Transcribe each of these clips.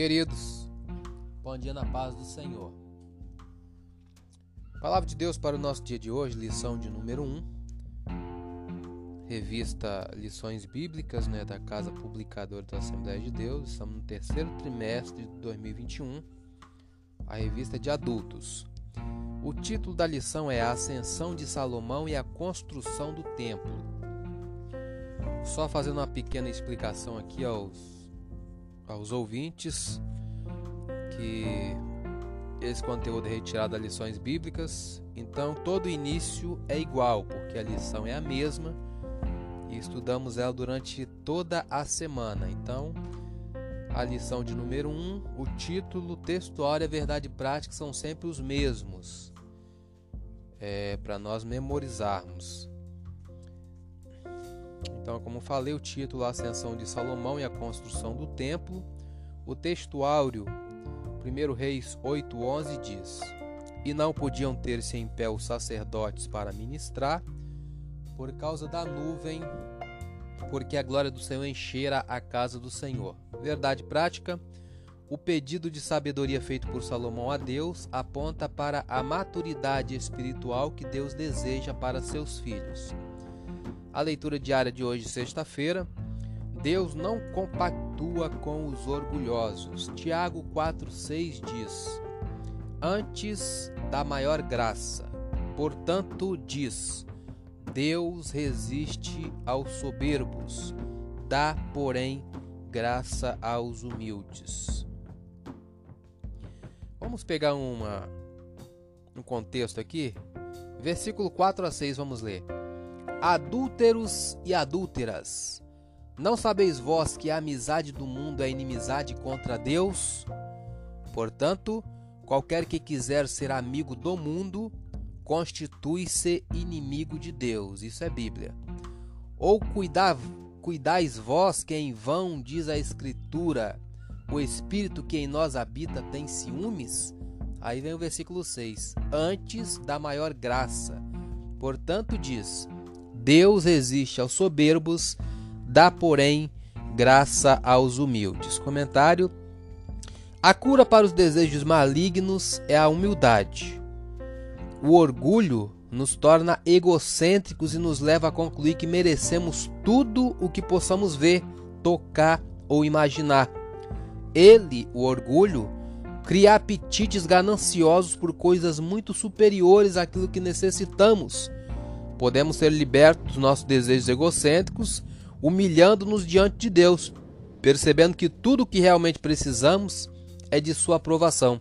Queridos, bom dia na paz do Senhor. Palavra de Deus para o nosso dia de hoje, lição de número 1. Revista Lições Bíblicas, né, da Casa Publicadora da Assembleia de Deus. Estamos no terceiro trimestre de 2021. A revista de adultos. O título da lição é A Ascensão de Salomão e a Construção do Templo. Só fazendo uma pequena explicação aqui aos, aos ouvintes que esse conteúdo é retirado das lições bíblicas, então todo início é igual, porque a lição é a mesma e estudamos ela durante toda a semana. Então, a lição de número 1, um, o título, textual e a verdade prática são sempre os mesmos, é, para nós memorizarmos. Então, como falei, o título, a Ascensão de Salomão e a Construção do Templo, o textuário 1 Reis 8,11 diz: E não podiam ter-se em pé os sacerdotes para ministrar, por causa da nuvem, porque a glória do Senhor enchera a casa do Senhor. Verdade prática: o pedido de sabedoria feito por Salomão a Deus aponta para a maturidade espiritual que Deus deseja para seus filhos. A leitura diária de hoje, sexta-feira, Deus não compactua com os orgulhosos. Tiago 4,6 diz: Antes da maior graça, portanto, diz: Deus resiste aos soberbos, dá, porém, graça aos humildes. Vamos pegar uma, um contexto aqui. Versículo 4 a 6, vamos ler. Adúlteros e adúlteras não sabeis vós que a amizade do mundo é inimizade contra Deus? Portanto, qualquer que quiser ser amigo do mundo, constitui-se inimigo de Deus. Isso é Bíblia. Ou cuidar, cuidais vós que em vão diz a Escritura, o Espírito que em nós habita tem ciúmes? Aí vem o versículo 6. Antes da maior graça. Portanto, diz: Deus resiste aos soberbos dá, porém, graça aos humildes. Comentário: A cura para os desejos malignos é a humildade. O orgulho nos torna egocêntricos e nos leva a concluir que merecemos tudo o que possamos ver, tocar ou imaginar. Ele, o orgulho, cria apetites gananciosos por coisas muito superiores àquilo que necessitamos. Podemos ser libertos dos nossos desejos egocêntricos humilhando-nos diante de Deus, percebendo que tudo o que realmente precisamos é de Sua aprovação.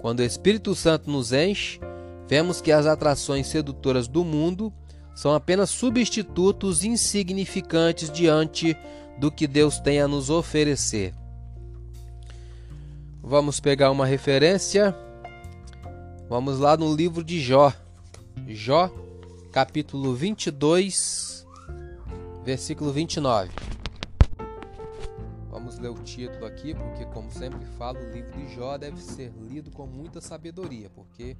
Quando o Espírito Santo nos enche, vemos que as atrações sedutoras do mundo são apenas substitutos insignificantes diante do que Deus tem a nos oferecer. Vamos pegar uma referência. Vamos lá no livro de Jó. Jó, capítulo 22, versículo 29. Vamos ler o título aqui, porque, como sempre falo, o livro de Jó deve ser lido com muita sabedoria, porque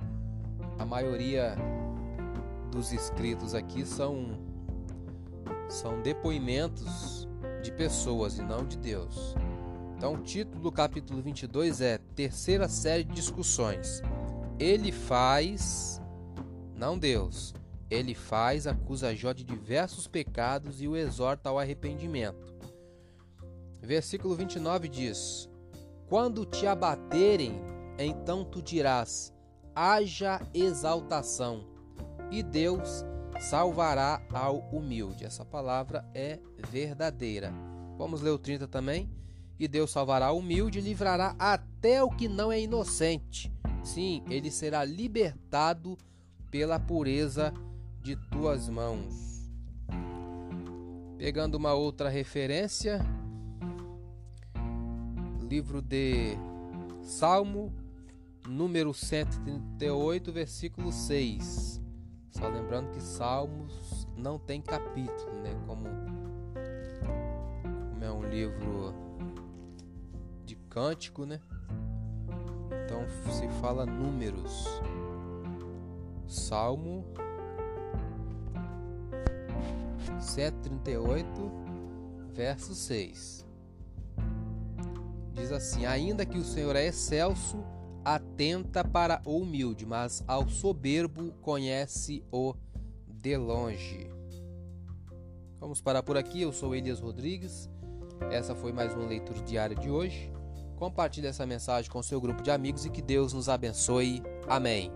a maioria dos escritos aqui são, são depoimentos de pessoas e não de Deus. Então, o título do capítulo 22 é Terceira série de discussões. Ele faz, não Deus, ele faz, acusa Jó de diversos pecados e o exorta ao arrependimento. Versículo 29 diz: Quando te abaterem, então tu dirás: haja exaltação, e Deus salvará ao humilde. Essa palavra é verdadeira. Vamos ler o 30 também? E Deus salvará o humilde e livrará até o que não é inocente. Sim, ele será libertado pela pureza de tuas mãos. Pegando uma outra referência, livro de Salmo, número 138, versículo 6. Só lembrando que Salmos não tem capítulo, né? Como, como é um livro de cântico, né? Então se fala números. Salmo 138, verso 6. Diz assim: Ainda que o Senhor é excelso, atenta para o humilde, mas ao soberbo conhece-o de longe. Vamos parar por aqui. Eu sou Elias Rodrigues. Essa foi mais uma leitura diária de hoje. Compartilhe essa mensagem com seu grupo de amigos e que Deus nos abençoe. Amém.